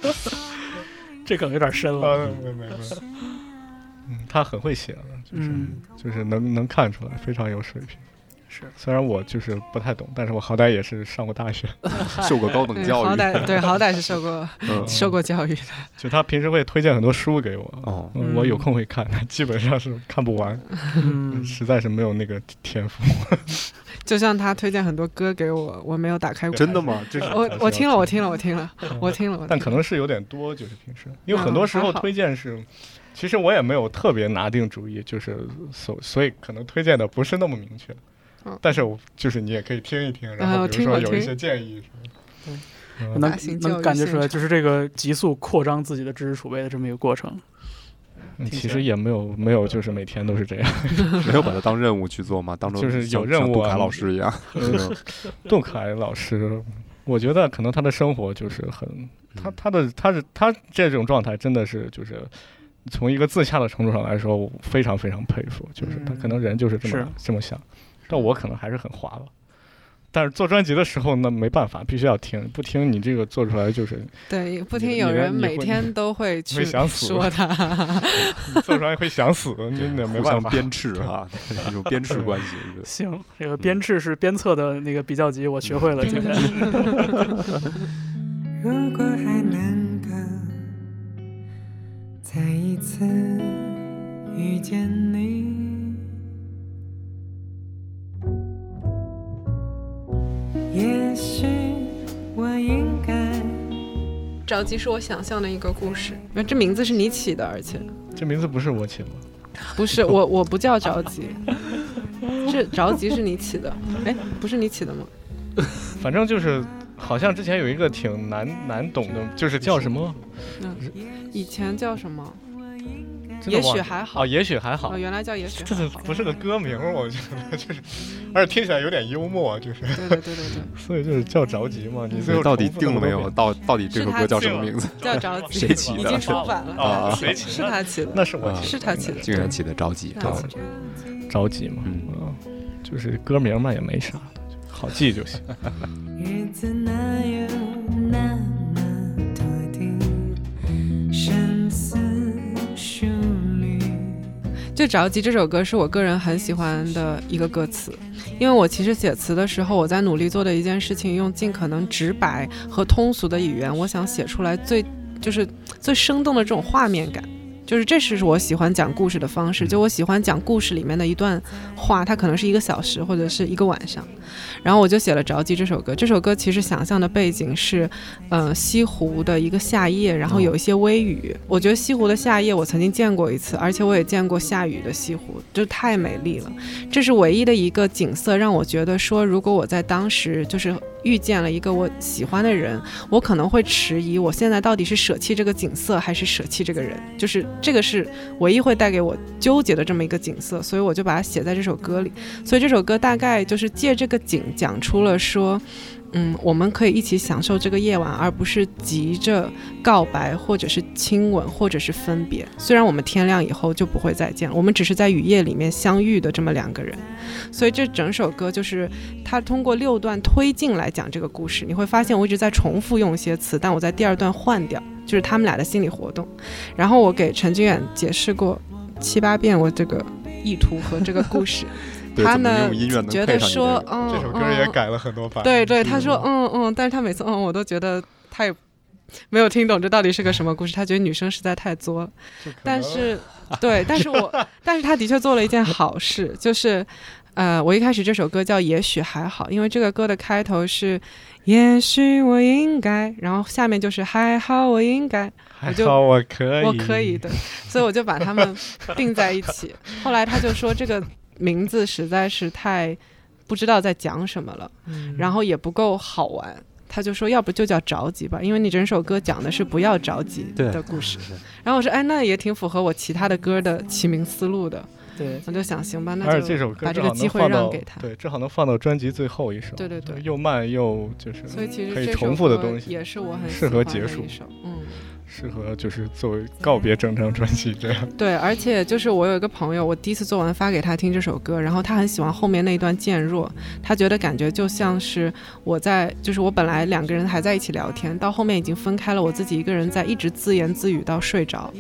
这梗有点深了。啊，没没没。嗯，他很会写了，就是、嗯，就是能能看出来，非常有水平。是虽然我就是不太懂，但是我好歹也是上过大学。受过高等，教育，好歹对，好歹是受过嗯受过教育的。就他平时会推荐很多书给我，哦，嗯我有空会看，基本上是看不完，嗯，实在是没有那个天赋。就像他推荐很多歌给我，我没有打开过。真的吗？就是我我听了，我听了，我听了，我听了。我但可能是有点多，就是平时，因为很嗯多时候推荐是，其实我也没有特别拿定主意，就是所所以可能推荐的不是那么明确。嗯。但是我就是你也可以听一听，然后比如说听我听。有一些建议什么能能感觉出来，就是这个急速扩张自己的知识储备的这么一个过程。其实也没有没有，就是每天都是这样。没有把它当任务去做嘛？当成就是有任务啊杜凯老师一样，呃 杜凯老师，我觉得可能他的生活就是很，他他的他是他这种状态真的是就是。从一个自洽的程度上来说，我非常非常佩服，就是他嗯。可能人就是这么、是。这么想，但我可能还是很滑吧。但是做专辑的时候，那没办法，必须要听，不听你这个做出来就是 对，不听有人每天 都会会去想死说他。做出来会想死，真的没办法。鞭笞哈，一种鞭笞关系。行，这个鞭笞是鞭策的那个比较级，我学会了。今天如果还能够再一次遇见你，也许我应该。着急是我想象的一个故事，那这名字是你起的，而且这名字不是我起的吗？不是我，我不叫着急，这着急是你起的，哎，不是你起的吗？反正就是，好像之前有一个挺难难懂的，就是叫什么？以前叫什么？也许还好哦，也许还好哦，。原来叫也许这是还好。不是个歌名？我觉得就是，而且听起来有点幽默，就是，对对对对对，所以就是叫着急嘛。你最后到底定了没有？到到底这首歌叫什么名字？叫着急，谁起的已经出版了，啊，谁起是的？他起的，啊那是我起是他起的，竟然起的着急，啊是他起的。着急嘛。嗯嗯，就是歌名嘛，也没啥的，好记就行。日子哪有就着急这首歌是我个人很喜欢的一个歌词，因为我其实写词的时候，我在努力做的一件事情，用尽可能直白和通俗的语言，我想写出来最就是最生动的这种画面感。就是这是我喜欢讲故事的方式，就我喜欢讲故事里面的一段话，它可能是一个小时或者是一个晚上，然后我就写了《着急》这首歌。这首歌其实想象的背景是，呃，西湖的一个夏夜，然后有一些微雨。我觉得西湖的夏夜我曾经见过一次，而且我也见过下雨的西湖，就太美丽了。这是唯一的一个景色，让我觉得说，如果我在当时就是遇见了一个我喜欢的人，我可能会迟疑，我现在到底是舍弃这个景色，还是舍弃这个人？就是这个是唯一会带给我纠结的这么一个景色，所以我就把它写在这首歌里。所以这首歌大概就是借这个景讲出了说。嗯，我们可以一起享受这个夜晚，而不是急着告白，或者是亲吻，或者是分别。虽然我们天亮以后就不会再见了，我们只是在雨夜里面相遇的这么两个人。所以这整首歌就是它通过六段推进来讲这个故事。你会发现我一直在重复用一些词，但我在第二段换掉，就是他们俩的心理活动。然后我给陈君远解释过七八遍我这个意图和这个故事。对，怎么他呢用音乐能觉配上你得说这，个？嗯，这首歌也嗯改了很多版。对对，他说嗯嗯，但是他每次嗯，我都觉得他也没有听懂这到底是个什么故事，他觉得女生实在太作了。但是对，但是我 但是他的确做了一件好事，就是呃，我一开始这首歌叫《也许还好》，因为这个歌的开头是“也许我应该”，然后下面就是“还好我应该”，还就好我可以，我可以的，所以我就把它们并在一起。后来他就说这个名字实在是太不知道在讲什么了，嗯然后也不够好玩。他就说，要不就叫着急吧，因为你整首歌讲的是不要着急的故事。然后我说，哎，那也挺符合我其他的歌的起名思路的。对，我就想行吧，那就这首歌把这个机会让给他。对，正好能放到专辑最后一首。对对对又慢又就是所以其实可以重复的东西也是我很适合结束嗯。适合就是作为告别整张专辑这样。对，而且就是我有一个朋友，我第一次做完发给他听这首歌，然后他很喜欢后面那一段渐弱，他觉得感觉就像是我在，就是我本来两个人还在一起聊天，到后面已经分开了，我自己一个人在一直自言自语到睡着。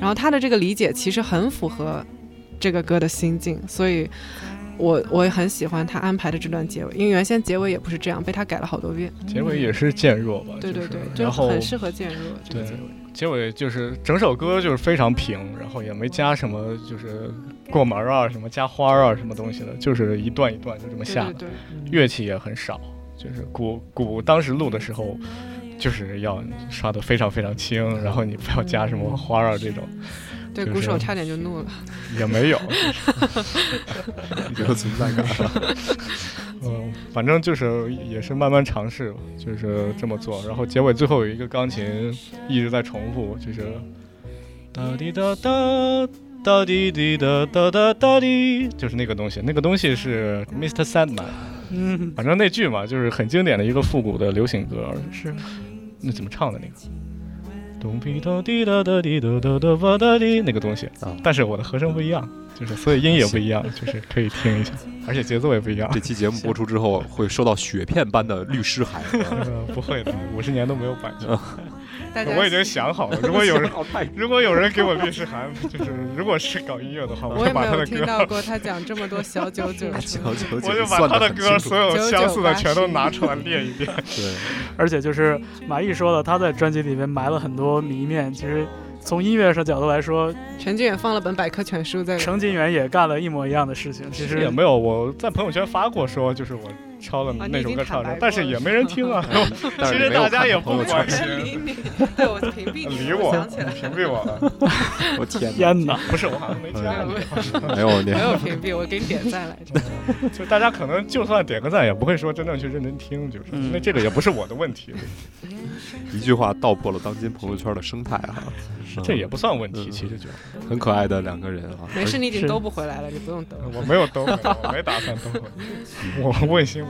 然后他的这个理解其实很符合这个歌的心境，所以我我也很喜欢他安排的这段结尾，因为原先结尾也不是这样，被他改了好多遍。结尾也是渐弱吧？就是对对对，就然后很适合渐弱这个对结尾。结尾就是整首歌就是非常平，然后也没加什么就是过门啊、什么加花啊、什么东西的，就是一段一段就这么下的。对对对，乐器也很少，就是鼓鼓当时录的时候，就是要刷的非常非常轻，然后你不要加什么花啊这种，对，鼓手差点就怒了。也没有，没 有存在感。嗯，反正就是也是慢慢尝试，就是这么做，然后结尾最后有一个钢琴一直在重复，就是哒滴哒哒。哒滴滴哒哒哒哒滴，就是那个东西，那个东西是 Mr. Sandman，嗯，反正那句嘛，就是很经典的一个复古的流行歌，是那怎么唱的那个？咚滴哒滴哒哒滴哒哒哒吧哒滴那个东西啊但是我的和声不一样，就是所以音也不一样，就是可以听一下，而且节奏也不一样这。期节目播出之后，会收到雪片般的律师函。呃不会的，五十年都没有版权。大家我已经想好了，如果有人如果有人给我律师函，就是如果是搞音乐的话，我也没就把他的有听到歌，过他讲这么多小九九 小。九九我就把他的歌所有相似的全都拿出来练一遍。对，而且就是马毅说了，他在专辑里面埋了很多谜面。其实从音乐上角度来说，陈俊远放了本百科全书在里面。程金远也干了一模一样的事情。其实也没有，我在朋友圈发过说，就是我抄了那首歌唱的，但是也没人听啊。其实大家也不关心，你，对我屏蔽你，理我我想起来，屏蔽我了。我天哪，天哪，不是，我好像没加你。没有你没有屏蔽，我给你点赞来着。就大家可能就算点个赞，也不会说真正去认真听，就是嗯那这个也不是我的问题，一句话道破了当今朋友圈的生态哈，这也不算问题，嗯其实就很可爱的两个人啊。没事，你已经兜不回来了，你不用兜。我没有兜回来，我没打算兜回来，我问心无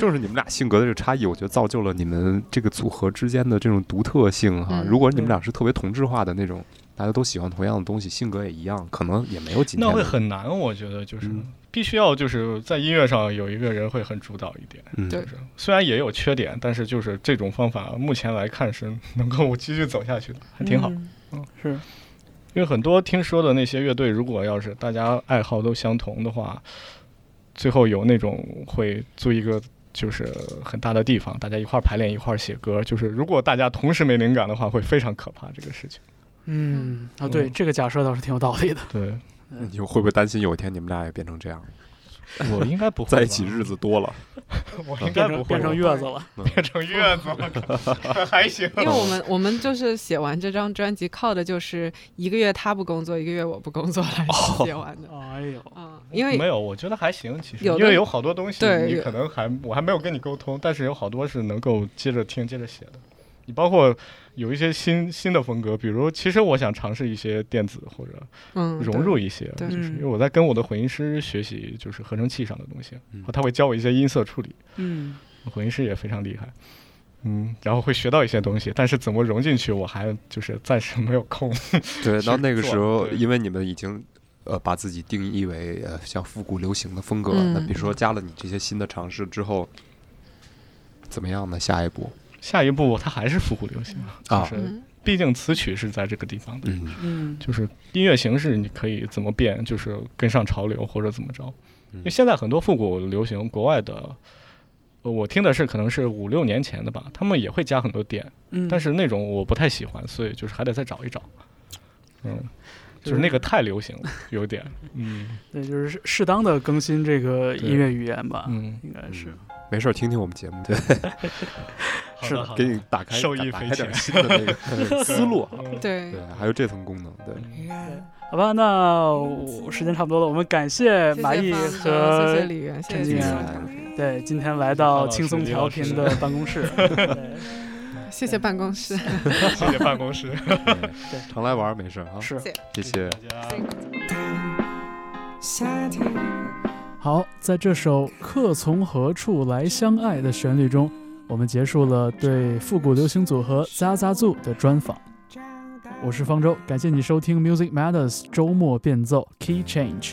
正是你们俩性格的这个差异，我觉得造就了你们这个组合之间的这种独特性哈。嗯如果你们俩是特别同质化的那种，大家都喜欢同样的东西，性格也一样，可能也没有今天那。会很难，我觉得就是嗯必须要就是在音乐上有一个人会很主导一点。嗯，对就是虽然也有缺点，但是就是这种方法目前来看是能够继续走下去的，还挺好。嗯是因为很多听说的那些乐队，如果要是大家爱好都相同的话，最后有那种会租一个就是很大的地方，大家一块儿排练一块儿写歌。就是如果大家同时没灵感的话，会非常可怕这个事情。嗯啊，对，嗯这个假设倒是挺有道理的。对你会不会担心有一天你们俩也变成这样，我应该不会在一起日子多了？我应该不会变成月子了，变成月子了，还行。因为我们我们就是写完这张专辑，靠的就是一个月他不工作，一个月我不工作来写完的。哎呦，啊，因为没有，我觉得还行，其实有因为有好多东西你可能还我还没有跟你沟通，但是有好多是能够接着听、接着写的。你包括有一些新新的风格，比如其实我想尝试一些电子或者嗯融入一些，对就是嗯因为我在跟我的混音师学习，就是合成器上的东西，嗯他会教我一些音色处理，嗯混音师也非常厉害。嗯，然后会学到一些东西，但是怎么融进去，我还就是暂时没有空。对，到那个时候，因为你们已经呃把自己定义为呃像复古流行的风格。嗯那比如说加了你这些新的尝试之后，怎么样呢？下一步下一步它还是复古流行啊就是嗯毕竟词曲是在这个地方的，嗯嗯就是音乐形式你可以怎么变，就是跟上潮流或者怎么着。嗯因为现在很多复古流行，国外的，呃我听的是可能是五六年前的吧，他们也会加很多点，嗯，但是那种我不太喜欢，所以就是还得再找一找。嗯，就是那个太流行了，有点，嗯 对，就是适适当的更新这个音乐语言吧，嗯，应该是。没事儿，听听我们节目，对，是的给你打开受益匪浅。新的那个 思路对。对，还有这层功能，对，好吧，那我时间差不多了，我们感谢谢马毅和谢谢李源，谢陈静远，对今天来到轻松调频的办公室。谢谢。办公室。谢谢办公室，对常来玩没事啊，是。谢谢。好，在这首《客从何处来相爱》的旋律中，我们结束了对复古流行组合 Zaza z o 的专访。我是方舟，感谢你收听 Music Matters 周末变奏 Key Change。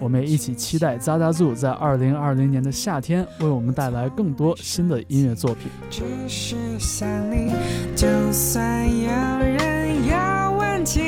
我们也一起期待 Zaza z o 在2020年的夏天为我们带来更多新的音乐作品。只是想你，就算有人要问题，